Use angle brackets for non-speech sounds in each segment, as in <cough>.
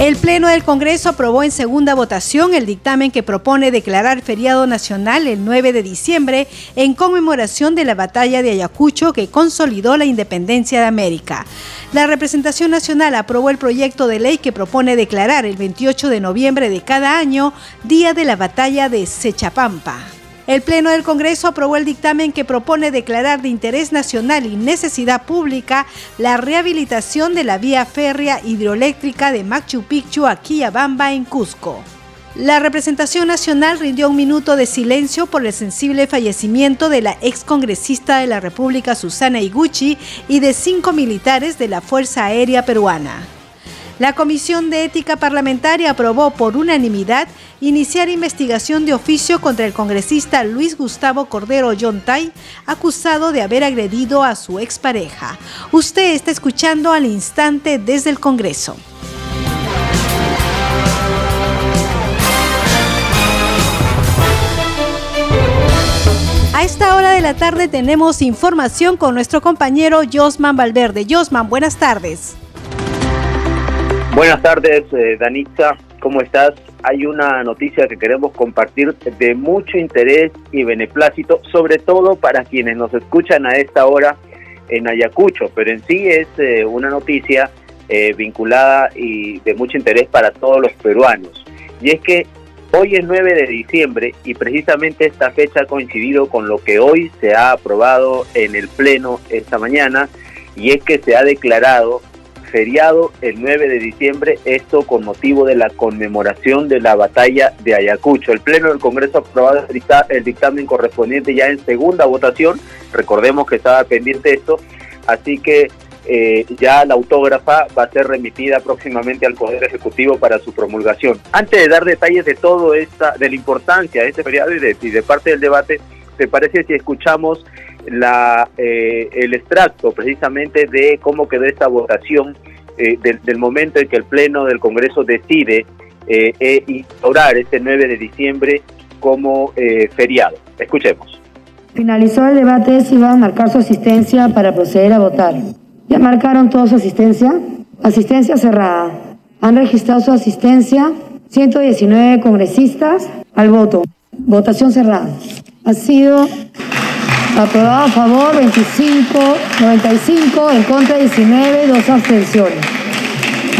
El Pleno del Congreso aprobó en segunda votación el dictamen que propone declarar feriado nacional el 9 de diciembre en conmemoración de la batalla de Ayacucho que consolidó la independencia de América. La representación nacional aprobó el proyecto de ley que propone declarar el 28 de noviembre de cada año Día de la Batalla de Sechapampa. El Pleno del Congreso aprobó el dictamen que propone declarar de interés nacional y necesidad pública la rehabilitación de la vía férrea hidroeléctrica de Machu Picchu a Quillabamba en Cusco. La representación nacional rindió un minuto de silencio por el sensible fallecimiento de la excongresista de la República Susana Iguchi y de cinco militares de la Fuerza Aérea Peruana. La Comisión de Ética Parlamentaria aprobó por unanimidad iniciar investigación de oficio contra el congresista Luis Gustavo Cordero Yontay, acusado de haber agredido a su expareja. Usted está escuchando al instante desde el Congreso. A esta hora de la tarde tenemos información con nuestro compañero Josman Valverde. Josman, buenas tardes. Buenas tardes, eh, Danitza. ¿Cómo estás? Hay una noticia que queremos compartir de mucho interés y beneplácito, sobre todo para quienes nos escuchan a esta hora en Ayacucho, pero en sí es eh, una noticia eh, vinculada y de mucho interés para todos los peruanos. Y es que hoy es 9 de diciembre y precisamente esta fecha ha coincidido con lo que hoy se ha aprobado en el Pleno esta mañana y es que se ha declarado feriado el 9 de diciembre, esto con motivo de la conmemoración de la batalla de Ayacucho. El Pleno del Congreso ha aprobado el dictamen correspondiente ya en segunda votación, recordemos que estaba pendiente esto, así que eh, ya la autógrafa va a ser remitida próximamente al Poder Ejecutivo para su promulgación. Antes de dar detalles de todo esta, de la importancia de este feriado y de, y de parte del debate, ¿te parece si escuchamos eh, el extracto precisamente de cómo quedó esta votación eh, del, momento en que el Pleno del Congreso decide eh, eh instaurar este 9 de diciembre como feriado. Escuchemos. Finalizó el debate, si iban a marcar su asistencia para proceder a votar. ¿Ya marcaron toda su asistencia? Asistencia cerrada. Han registrado su asistencia 119 congresistas al voto. Votación cerrada. Ha sido Aprobado a favor 25, 95, en contra 19, dos abstenciones.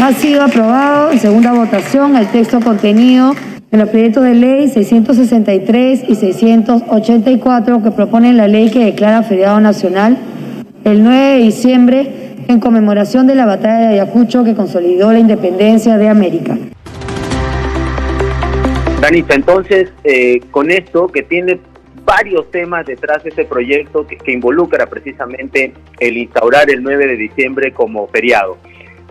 Ha sido aprobado en segunda votación el texto contenido en los proyectos de ley 663 y 684 que proponen la ley que declara feriado nacional el 9 de diciembre en conmemoración de la batalla de Ayacucho que consolidó la independencia de América. Danita, entonces, eh, con esto que tiene varios temas detrás de este proyecto que, involucra precisamente el instaurar el 9 de diciembre como feriado.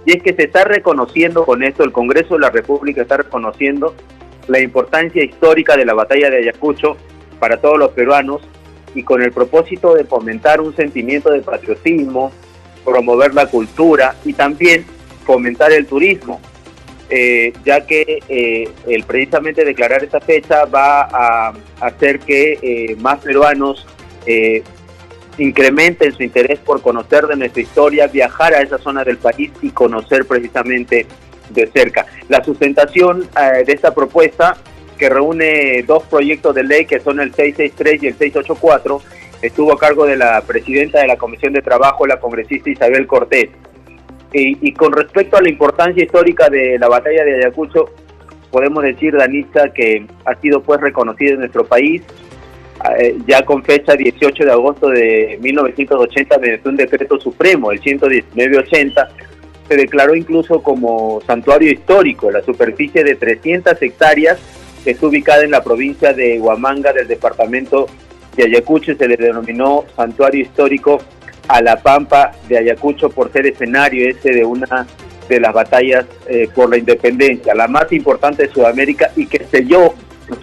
Y es que se está reconociendo con esto, el Congreso de la República está reconociendo la importancia histórica de la batalla de Ayacucho para todos los peruanos y con el propósito de fomentar un sentimiento de patriotismo, promover la cultura y también fomentar el turismo. Eh, ya que eh, el precisamente declarar esta fecha va a hacer que eh, más peruanos incrementen su interés por conocer de nuestra historia, viajar a esa zona del país y conocer precisamente de cerca. La sustentación de esta propuesta, que reúne dos proyectos de ley que son el 663 y el 684, estuvo a cargo de la presidenta de la Comisión de Trabajo, la congresista Isabel Cortés. Y, con respecto a la importancia histórica de la batalla de Ayacucho, podemos decir, Danitza, que ha sido pues reconocida en nuestro país, eh, ya con fecha 18 de agosto de 1980, mediante un decreto supremo, el 11980, se declaró incluso como santuario histórico. La superficie de 300 hectáreas que está ubicada en la provincia de Huamanga del departamento de Ayacucho se le denominó santuario histórico a la Pampa de Ayacucho por ser escenario ese de una de las batallas eh, por la independencia, la más importante de Sudamérica y que selló,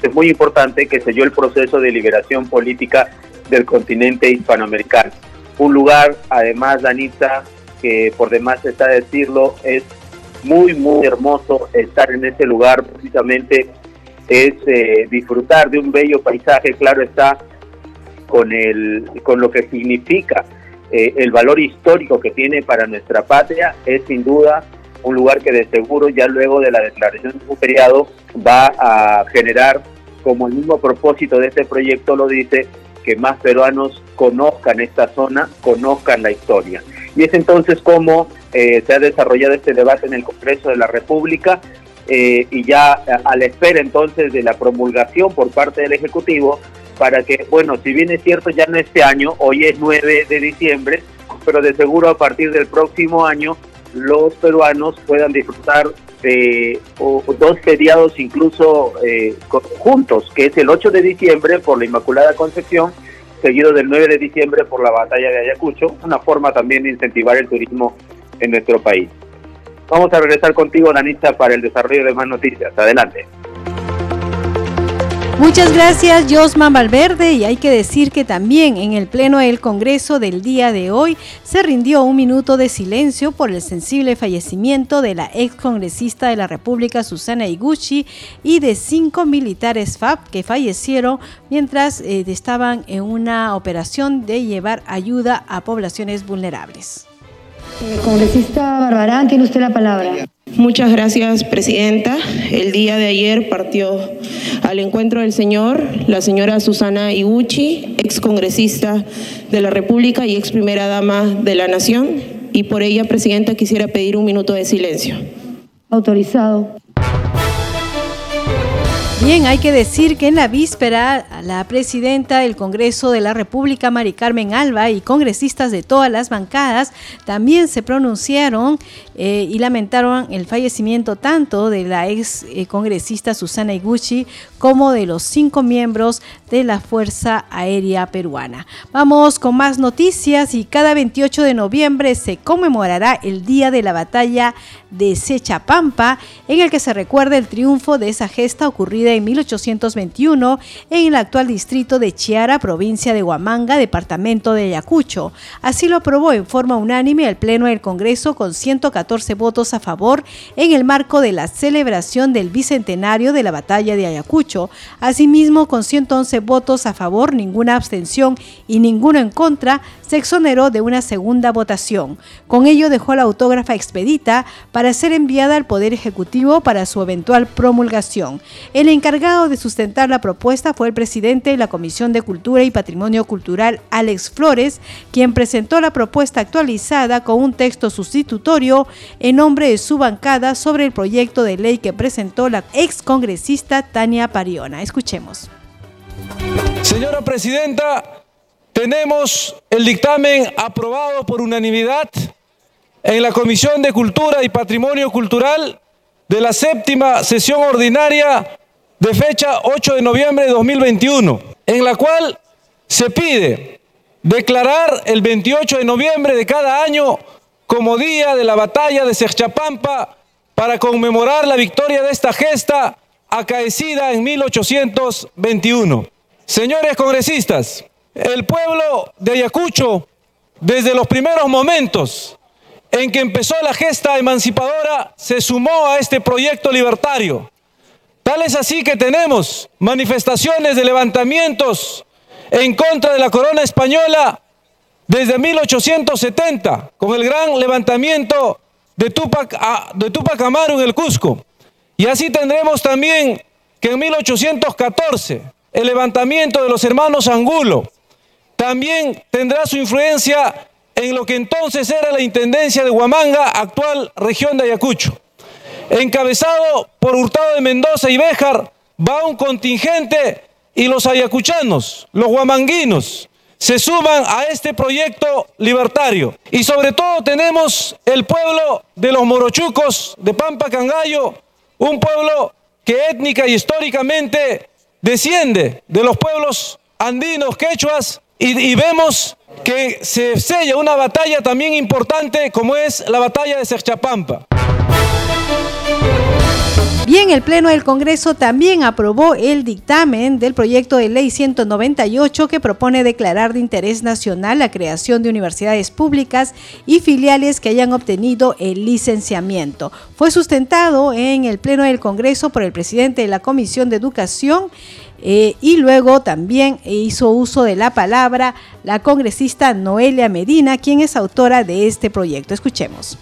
es muy importante, que selló el proceso de liberación política del continente hispanoamericano. Un lugar, además, Danita, que por demás está decirlo, es muy, muy hermoso estar en ese lugar, precisamente es eh, disfrutar de un bello paisaje, claro está, con, el, con lo que significa eh, el valor histórico que tiene para nuestra patria, es sin duda un lugar que de seguro ya luego de la declaración de su feriado va a generar, como el mismo propósito de este proyecto lo dice, que más peruanos conozcan esta zona, conozcan la historia. Y es entonces como eh, se ha desarrollado este debate en el Congreso de la República eh, y ya a la espera entonces de la promulgación por parte del Ejecutivo para que, bueno, si bien es cierto ya no este año, hoy es 9 de diciembre, pero de seguro a partir del próximo año los peruanos puedan disfrutar de dos feriados incluso eh, juntos, que es el 8 de diciembre por la Inmaculada Concepción, seguido del 9 de diciembre por la batalla de Ayacucho, una forma también de incentivar el turismo en nuestro país. Vamos a regresar contigo, Danita, para el desarrollo de más noticias. Adelante. Muchas gracias, Josman Valverde. Y hay que decir que también en el Pleno del Congreso del día de hoy se rindió un minuto de silencio por el sensible fallecimiento de la ex congresista de la República, Susana Iguchi, y de cinco militares FAP que fallecieron mientras eh, estaban en una operación de llevar ayuda a poblaciones vulnerables. congresista Barbarán, tiene usted la palabra. Muchas gracias, Presidenta. El día de ayer partió al encuentro del Señor la señora Susana Iguchi, ex congresista de la República y ex primera dama de la Nación. Y por ella, Presidenta, quisiera pedir un minuto de silencio. Autorizado. Bien, hay que decir que en la víspera la presidenta del Congreso de la República, Mari Carmen Alba, y congresistas de todas las bancadas también se pronunciaron eh, y lamentaron el fallecimiento tanto de la ex eh, congresista Susana Iguchi como de los cinco miembros de la Fuerza Aérea Peruana. Vamos con más noticias y cada 28 de noviembre se conmemorará el Día de la Batalla de Sechapampa, en el que se recuerda el triunfo de esa gesta ocurrida en 1821 en el actual distrito de Chiara, provincia de Huamanga, departamento de Ayacucho. Así lo aprobó en forma unánime el Pleno del Congreso con 114 votos a favor en el marco de la celebración del bicentenario de la batalla de Ayacucho. Asimismo, con 111 votos a favor, ninguna abstención y ninguno en contra, se exoneró de una segunda votación. Con ello dejó la autógrafa expedita para ser enviada al Poder Ejecutivo para su eventual promulgación. El encargado de sustentar la propuesta fue el presidente de la Comisión de Cultura y Patrimonio Cultural, Alex Flores, quien presentó la propuesta actualizada con un texto sustitutorio en nombre de su bancada sobre el proyecto de ley que presentó la ex congresista Tania Pariona. Escuchemos. Señora Presidenta, tenemos el dictamen aprobado por unanimidad en la Comisión de Cultura y Patrimonio Cultural de la séptima sesión ordinaria de fecha 8 de noviembre de 2021, en la cual se pide declarar el 28 de noviembre de cada año como día de la batalla de Serchapampa para conmemorar la victoria de esta gesta acaecida en 1821. Señores congresistas, el pueblo de Ayacucho, desde los primeros momentos en que empezó la gesta emancipadora, se sumó a este proyecto libertario. Tal es así que tenemos manifestaciones de levantamientos en contra de la corona española desde 1870, con el gran levantamiento de Tupac, de Tupac Amaru en el Cusco. Y así tendremos también que en 1814 el levantamiento de los hermanos Angulo, también tendrá su influencia en lo que entonces era la Intendencia de Huamanga, actual región de Ayacucho. Encabezado por Hurtado de Mendoza y Béjar, va un contingente y los ayacuchanos, los huamanguinos, se suman a este proyecto libertario. Y sobre todo tenemos el pueblo de los morochucos de Pampa Cangallo, un pueblo que étnica y históricamente desciende de los pueblos andinos, quechuas, y, vemos que se sella una batalla también importante como es la batalla de Serchapampa. Bien, el Pleno del Congreso también aprobó el dictamen del proyecto de ley 198 que propone declarar de interés nacional la creación de universidades públicas y filiales que hayan obtenido el licenciamiento. Fue sustentado en el Pleno del Congreso por el presidente de la Comisión de Educación eh, y luego también hizo uso de la palabra la congresista Noelia Medina, quien es autora de este proyecto. Escuchemos.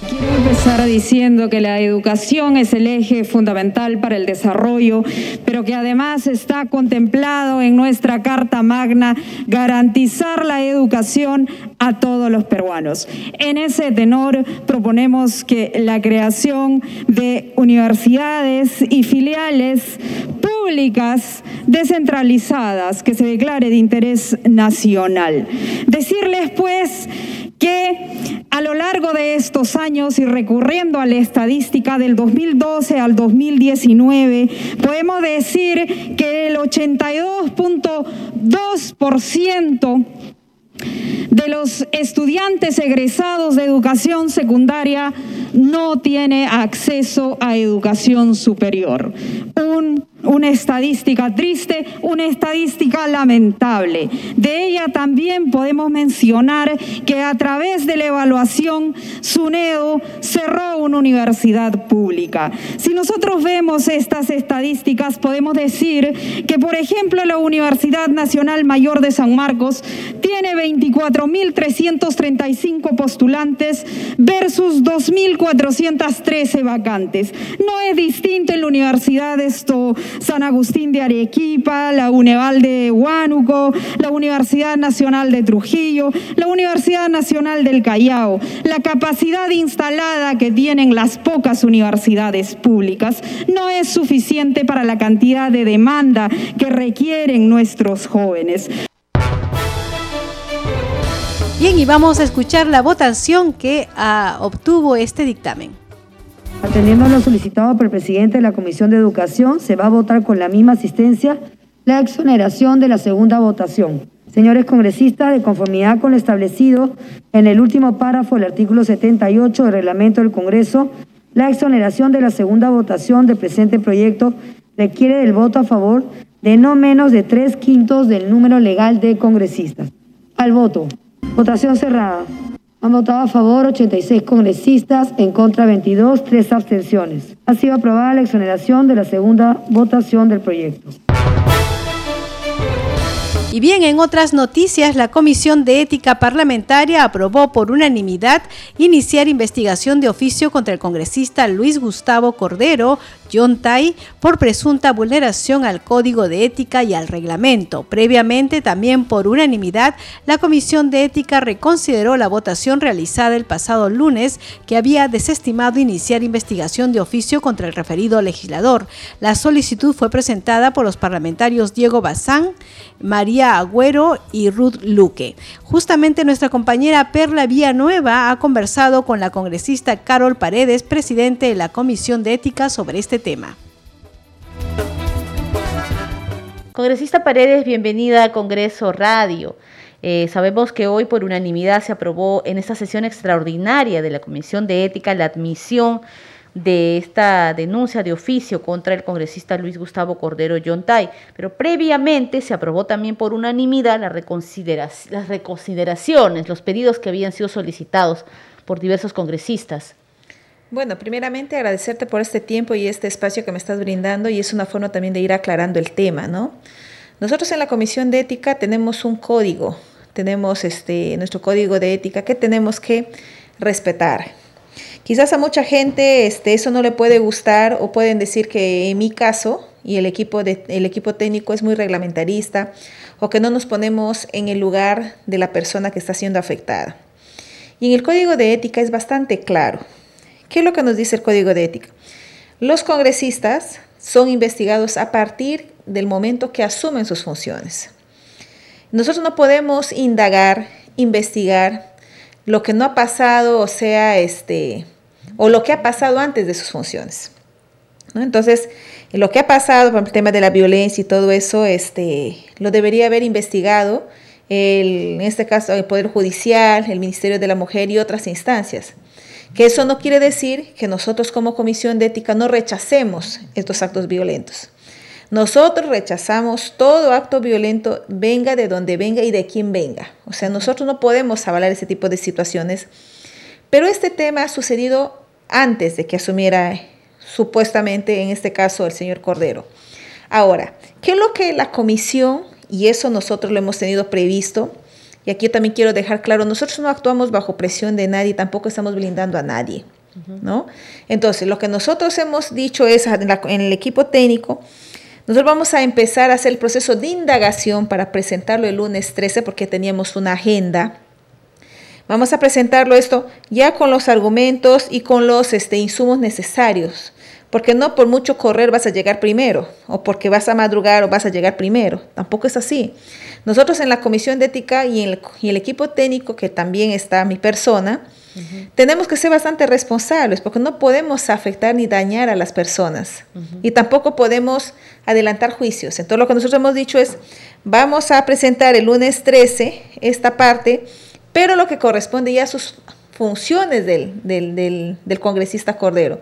Quiero empezar diciendo que la educación es el eje fundamental para el desarrollo, pero que además está contemplado en nuestra Carta Magna garantizar la educación a todos los peruanos. En ese tenor proponemos que la creación de universidades y filiales públicas descentralizadas que se declare de interés nacional. Decirles pues que a lo largo de estos años y recurriendo a la estadística del 2012 al 2019, podemos decir que el 82.2% de los estudiantes egresados de educación secundaria no tiene acceso a educación superior. Un una estadística triste, una estadística lamentable. De ella también podemos mencionar que a través de la evaluación, SUNEDO cerró una universidad pública. Si nosotros vemos estas estadísticas, podemos decir que, por ejemplo, la Universidad Nacional Mayor de San Marcos tiene 24.335 postulantes versus 2.413 vacantes. No es distinto en la universidad esto San Agustín de Arequipa, la UNEVAL de Huánuco, la Universidad Nacional de Trujillo, la Universidad Nacional del Callao. La capacidad instalada que tienen las pocas universidades públicas no es suficiente para la cantidad de demanda que requieren nuestros jóvenes. Bien, y vamos a escuchar la votación que ah, obtuvo este dictamen. Atendiendo a lo solicitado por el presidente de la Comisión de Educación, se va a votar con la misma asistencia la exoneración de la segunda votación. Señores congresistas, de conformidad con lo establecido en el último párrafo del artículo 78 del reglamento del Congreso, la exoneración de la segunda votación del presente proyecto requiere del voto a favor de no menos de tres quintos del número legal de congresistas. Al voto. Votación cerrada. Han votado a favor 86 congresistas, en contra 22, tres abstenciones. Ha sido aprobada la exoneración de la segunda votación del proyecto. Y bien, en otras noticias, la Comisión de Ética Parlamentaria aprobó por unanimidad iniciar investigación de oficio contra el congresista Luis Gustavo Cordero, John Tai, por presunta vulneración al Código de Ética y al reglamento. Previamente, también por unanimidad, la Comisión de Ética reconsideró la votación realizada el pasado lunes que había desestimado iniciar investigación de oficio contra el referido legislador. La solicitud fue presentada por los parlamentarios Diego Bazán, María Agüero y Ruth Luque. Justamente nuestra compañera Perla Villanueva ha conversado con la congresista Carol Paredes, presidente de la Comisión de Ética, sobre este tema. Congresista Paredes, bienvenida a Congreso Radio. Eh, sabemos que hoy por unanimidad se aprobó en esta sesión extraordinaria de la Comisión de Ética la admisión de esta denuncia de oficio contra el congresista Luis Gustavo Cordero Yontay, pero previamente se aprobó también por unanimidad las reconsideraciones, los pedidos que habían sido solicitados por diversos congresistas. Bueno, primeramente agradecerte por este tiempo y este espacio que me estás brindando y es una forma también de ir aclarando el tema, ¿no? Nosotros en la Comisión de Ética tenemos un código, tenemos este, nuestro código de ética que tenemos que respetar. Quizás a mucha gente este, eso no le puede gustar o pueden decir que en mi caso y el equipo, de, el equipo técnico es muy reglamentarista o que no nos ponemos en el lugar de la persona que está siendo afectada. Y en el código de ética es bastante claro. ¿Qué es lo que nos dice el código de ética? Los congresistas son investigados a partir del momento que asumen sus funciones. Nosotros no podemos indagar, investigar lo que no ha pasado, o sea, este, o lo que ha pasado antes de sus funciones. Entonces, lo que ha pasado, por el tema de la violencia y todo eso, este, lo debería haber investigado el, en este caso el Poder Judicial, el Ministerio de la Mujer y otras instancias Que eso no quiere decir que nosotros como Comisión de Ética no rechacemos estos actos violentos. Nosotros rechazamos todo acto violento, venga de donde venga y de quien venga. O sea, nosotros no podemos avalar ese tipo de situaciones. Pero este tema ha sucedido antes de que asumiera supuestamente, en este caso, el señor Cordero. Ahora, ¿qué es lo que la comisión, y eso nosotros lo hemos tenido previsto, y aquí también quiero dejar claro, nosotros no actuamos bajo presión de nadie, tampoco estamos blindando a nadie, ¿no? Entonces, lo que nosotros hemos dicho es en, en el equipo técnico, nosotros vamos a empezar a hacer el proceso de indagación para presentarlo el lunes 13 porque teníamos una agenda. Vamos a presentarlo esto ya con los argumentos y con los este, insumos necesarios. Porque no por mucho correr vas a llegar primero, o porque vas a madrugar o vas a llegar primero. Tampoco es así. Nosotros en la Comisión de Ética y en el, y el equipo técnico, que también está mi persona, tenemos que ser bastante responsables porque no podemos afectar ni dañar a las personas y tampoco podemos adelantar juicios. Entonces lo que nosotros hemos dicho es, vamos a presentar el lunes 13 esta parte, pero lo que corresponde ya a sus funciones del, del, congresista Cordero,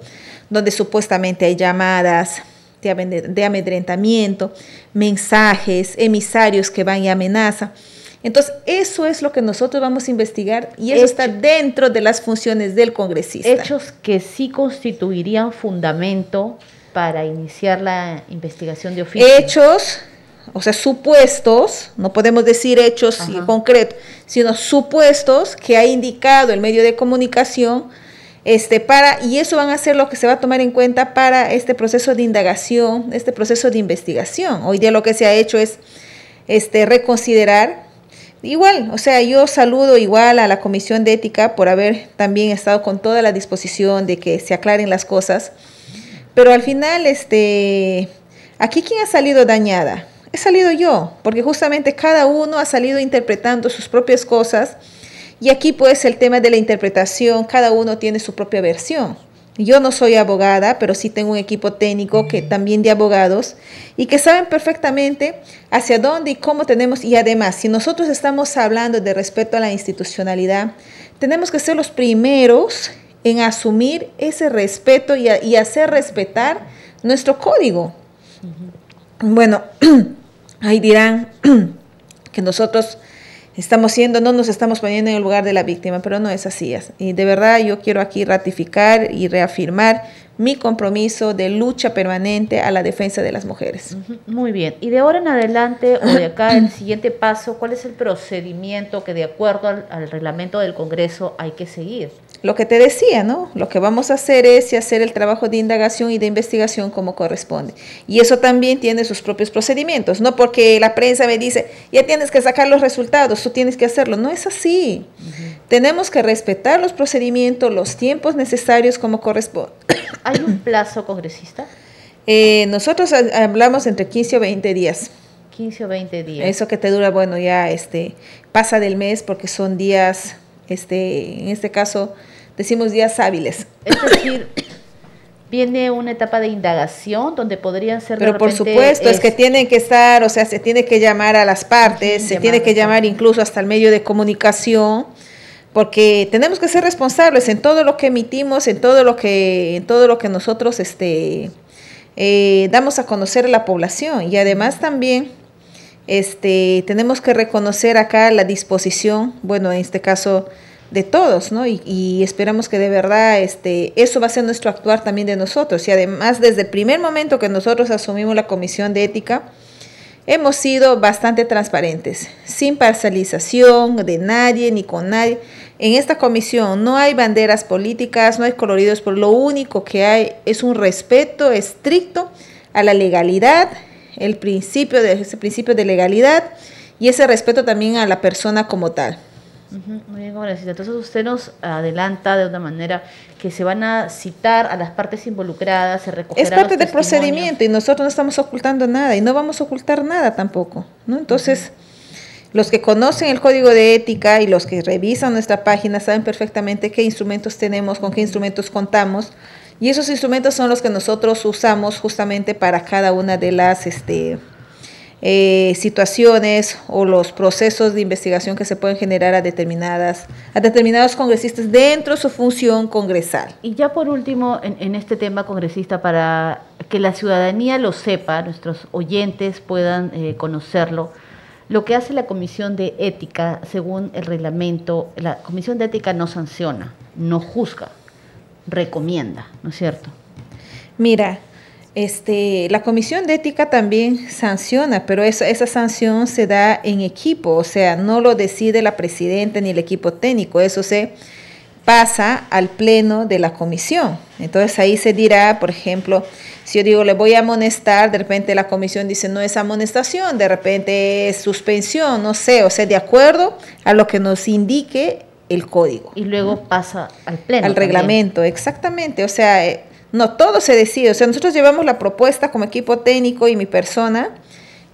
donde supuestamente hay llamadas, de amedrentamiento, mensajes, emisarios que van y amenazan. Entonces, eso es lo que nosotros vamos a investigar y eso está dentro de las funciones del congresista. Hechos que sí constituirían fundamento para iniciar la investigación de oficio. Hechos, o sea, supuestos, no podemos decir hechos concretos, sino supuestos que ha indicado el medio de comunicación este, para, y eso van a ser lo que se va a tomar en cuenta para este proceso de indagación, este proceso de investigación. Hoy día lo que se ha hecho es este, reconsiderar Igual, o sea, yo saludo igual a la Comisión de Ética por haber también estado con toda la disposición de que se aclaren las cosas. Pero al final, este, aquí quién ha salido dañada? He salido yo, porque justamente cada uno ha salido interpretando sus propias cosas y aquí pues el tema de la interpretación, cada uno tiene su propia versión. Yo no soy abogada, pero sí tengo un equipo técnico que también de abogados y que saben perfectamente hacia dónde y cómo tenemos. Y además, si nosotros estamos hablando de respeto a la institucionalidad, tenemos que ser los primeros en asumir ese respeto y, hacer respetar nuestro código. Bueno, <clears throat> ahí dirán <clears throat> que nosotros estamos siendo, no nos estamos poniendo en el lugar de la víctima, pero no es así. Y de verdad yo quiero aquí ratificar y reafirmar mi compromiso de lucha permanente a la defensa de las mujeres. Muy bien. Y de ahora en adelante, o de acá, el siguiente paso, ¿cuál es el procedimiento que de acuerdo al, reglamento del Congreso hay que seguir? Lo que te decía, ¿no? Lo que vamos a hacer es hacer el trabajo de indagación y de investigación como corresponde. Y eso también tiene sus propios procedimientos, no porque la prensa me dice, ya tienes que sacar los resultados, tú tienes que hacerlo. No es así. Tenemos que respetar los procedimientos, los tiempos necesarios como corresponde. ¿Hay un plazo congresista? Eh, nosotros hablamos entre 15 o 20 días. 15 o 20 días. Eso que te dura, bueno, ya este pasa del mes porque son días, este, en este caso decimos días hábiles. Es decir, viene una etapa de indagación donde podrían ser pero por supuesto es, que tienen que estar o sea se tiene que llamar a las partes se tiene que llamar incluso hasta el medio de comunicación porque tenemos que ser responsables en todo lo que emitimos, en todo lo que, en todo lo que nosotros este, eh, damos a conocer a la población. Y además también este, tenemos que reconocer acá la disposición, bueno, en este caso de todos, ¿no? Y, y, esperamos que de verdad este, eso va a ser nuestro actuar también de nosotros. Y además, desde el primer momento que nosotros asumimos la comisión de ética, hemos sido bastante transparentes, sin parcialización de nadie ni con nadie. En esta comisión no hay banderas políticas, no hay coloridos, pero lo único que hay es un respeto estricto a la legalidad, el principio de ese principio de legalidad y ese respeto también a la persona como tal. Muy bien, gracias. Entonces usted nos adelanta de una manera que se van a citar a las partes involucradas, se recogerá Es parte del procedimiento y nosotros no estamos ocultando nada y no vamos a ocultar nada tampoco, ¿no? Entonces, los que conocen el código de ética y los que revisan nuestra página saben perfectamente qué instrumentos tenemos, con qué instrumentos contamos. Y esos instrumentos son los que nosotros usamos justamente para cada una de las, este, eh, situaciones o los procesos de investigación que se pueden generar a determinadas a determinados congresistas dentro de su función congresal. Y ya por último, en, este tema congresista, para que la ciudadanía lo sepa, nuestros oyentes puedan eh, conocerlo, lo que hace la Comisión de Ética, según el reglamento, la Comisión de Ética no sanciona, no juzga, recomienda, ¿no es cierto? Mira, este, la comisión de ética también sanciona, pero esa, esa sanción se da en equipo, o sea, no lo decide la presidenta ni el equipo técnico, eso se pasa al pleno de la comisión. Entonces ahí se dirá, por ejemplo, si yo digo le voy a amonestar, de repente la comisión dice no es amonestación, de repente es suspensión, no sé, o sea, de acuerdo a lo que nos indique el código. Y luego pasa al pleno. Al reglamento, exactamente, o sea... Eh, no, todo se decide. O sea, nosotros llevamos la propuesta como equipo técnico y mi persona.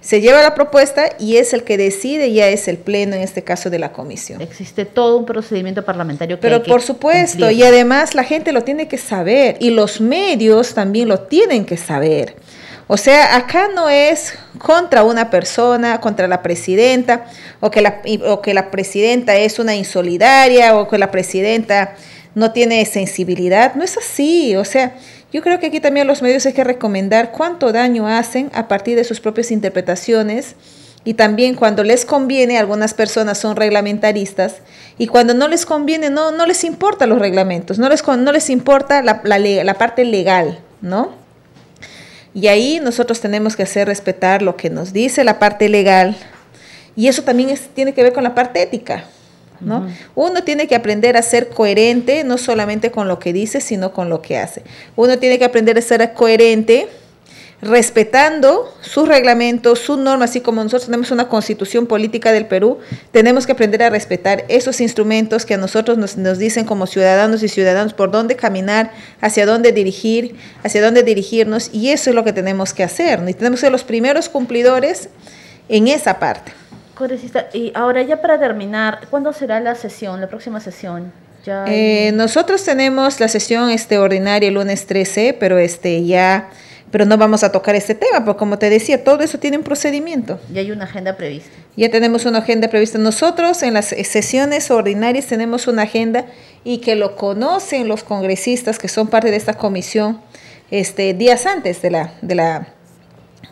Se lleva la propuesta y es el que decide, ya es el pleno en este caso de la comisión. Existe todo un procedimiento parlamentario que Pero hay que por supuesto, y además la gente lo tiene que saber y los medios también lo tienen que saber. O sea, acá no es contra una persona, contra la presidenta, o que la, o que la presidenta es una insolidaria, o que la presidenta no tiene sensibilidad. No es así. O sea, yo creo que aquí también los medios hay que recomendar cuánto daño hacen a partir de sus propias interpretaciones. Y también cuando les conviene, algunas personas son reglamentaristas y cuando no les conviene, no, no les importa los reglamentos, no les, no les importa la, la parte legal, ¿no? Y ahí nosotros tenemos que hacer respetar lo que nos dice la parte legal y eso también es, tiene que ver con la parte ética. Uno tiene que aprender a ser coherente, no solamente con lo que dice, sino con lo que hace. Uno tiene que aprender a ser coherente respetando sus reglamentos, sus normas, así como nosotros tenemos una constitución política del Perú, tenemos que aprender a respetar esos instrumentos que a nosotros nos, nos, dicen como ciudadanos y ciudadanos por dónde caminar, hacia dónde dirigir, hacia dónde dirigirnos, y eso es lo que tenemos que hacer, y tenemos que ser los primeros cumplidores en esa parte. Y ahora ya para terminar, ¿cuándo será la sesión, la próxima sesión? Ya eh, nosotros tenemos la sesión este, ordinaria el lunes 13, pero este ya pero no vamos a tocar este tema, porque como te decía, todo eso tiene un procedimiento. Y hay una agenda prevista. Ya tenemos una agenda prevista. Nosotros en las sesiones ordinarias tenemos una agenda y que lo conocen los congresistas que son parte de esta comisión este, días antes de la, de la,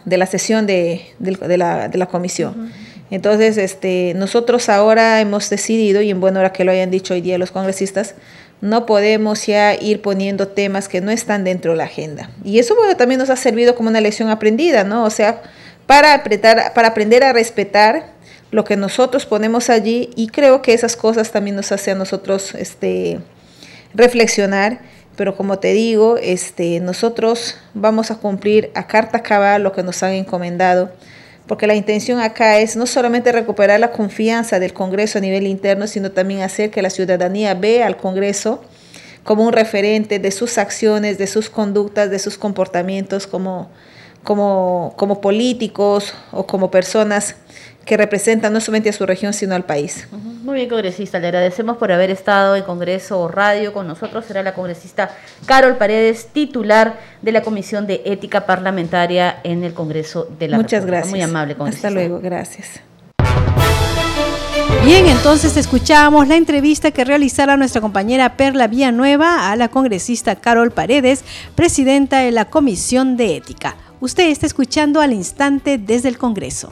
de la sesión de, de, la, de la comisión. Entonces, este, nosotros ahora hemos decidido, y en buena hora que lo hayan dicho hoy día los congresistas, no podemos ya ir poniendo temas que no están dentro de la agenda. Y eso bueno, también nos ha servido como una lección aprendida, ¿no? O sea, para, apretar, para aprender a respetar lo que nosotros ponemos allí y creo que esas cosas también nos hacen a nosotros este, reflexionar. Pero como te digo, este, nosotros vamos a cumplir a carta cabal lo que nos han encomendado porque la intención acá es no solamente recuperar la confianza del Congreso a nivel interno, sino también hacer que la ciudadanía vea al Congreso como un referente de sus acciones, de sus conductas, de sus comportamientos como, como, como políticos o como personas que representan no solamente a su región, sino al país. Muy bien, congresista. Le agradecemos por haber estado en Congreso Radio con nosotros. Será la congresista Carol Paredes, titular de la Comisión de Ética Parlamentaria en el Congreso de la Muchas gracias. Muy amable, congresista. Hasta luego, gracias. Bien, entonces escuchamos la entrevista que realizara nuestra compañera Perla Villanueva a la congresista Carol Paredes, presidenta de la Comisión de Ética. Usted está escuchando al instante desde el Congreso.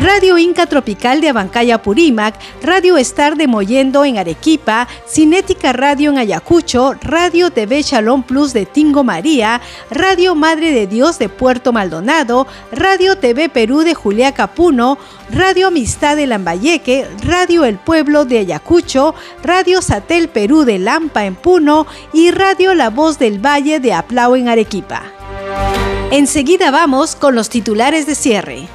Radio Inca Tropical de Abancaya Purímac, Radio Star de Moyendo en Arequipa, Cinética Radio en Ayacucho, Radio TV Shalom Plus de Tingo María, Radio Madre de Dios de Puerto Maldonado, Radio TV Perú de Julia Capuno, Radio Amistad de Lambayeque, Radio El Pueblo de Ayacucho, Radio Satel Perú de Lampa en Puno y Radio La Voz del Valle de Aplau en Arequipa. Enseguida vamos con los titulares de cierre.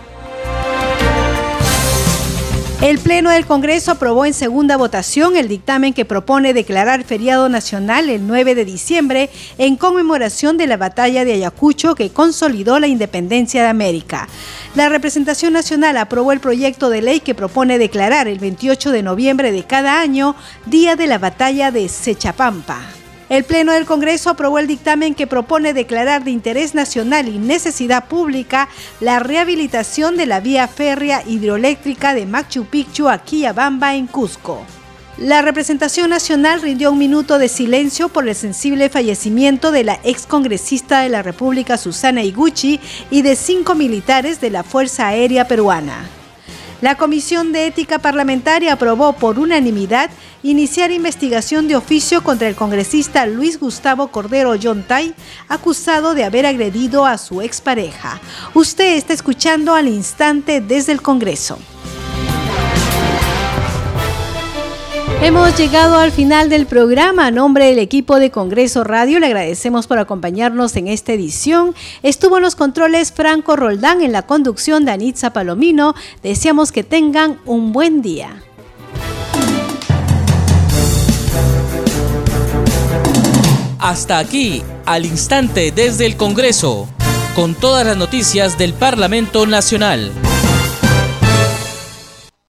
El Pleno del Congreso aprobó en segunda votación el dictamen que propone declarar feriado nacional el 9 de diciembre en conmemoración de la batalla de Ayacucho que consolidó la independencia de América. La representación nacional aprobó el proyecto de ley que propone declarar el 28 de noviembre de cada año Día de la Batalla de Sechapampa. El Pleno del Congreso aprobó el dictamen que propone declarar de interés nacional y necesidad pública la rehabilitación de la vía férrea hidroeléctrica de Machu Picchu a Quillabamba en Cusco. La representación nacional rindió un minuto de silencio por el sensible fallecimiento de la excongresista de la República Susana Iguchi y de cinco militares de la Fuerza Aérea Peruana. La Comisión de Ética Parlamentaria aprobó por unanimidad iniciar investigación de oficio contra el congresista Luis Gustavo Cordero Yontay, acusado de haber agredido a su expareja. Usted está escuchando al instante desde el Congreso. Hemos llegado al final del programa. A nombre del equipo de Congreso Radio le agradecemos por acompañarnos en esta edición. Estuvo en los controles Franco Roldán en la conducción de Anitza Palomino. Deseamos que tengan un buen día. Hasta aquí, al instante desde el Congreso, con todas las noticias del Parlamento Nacional.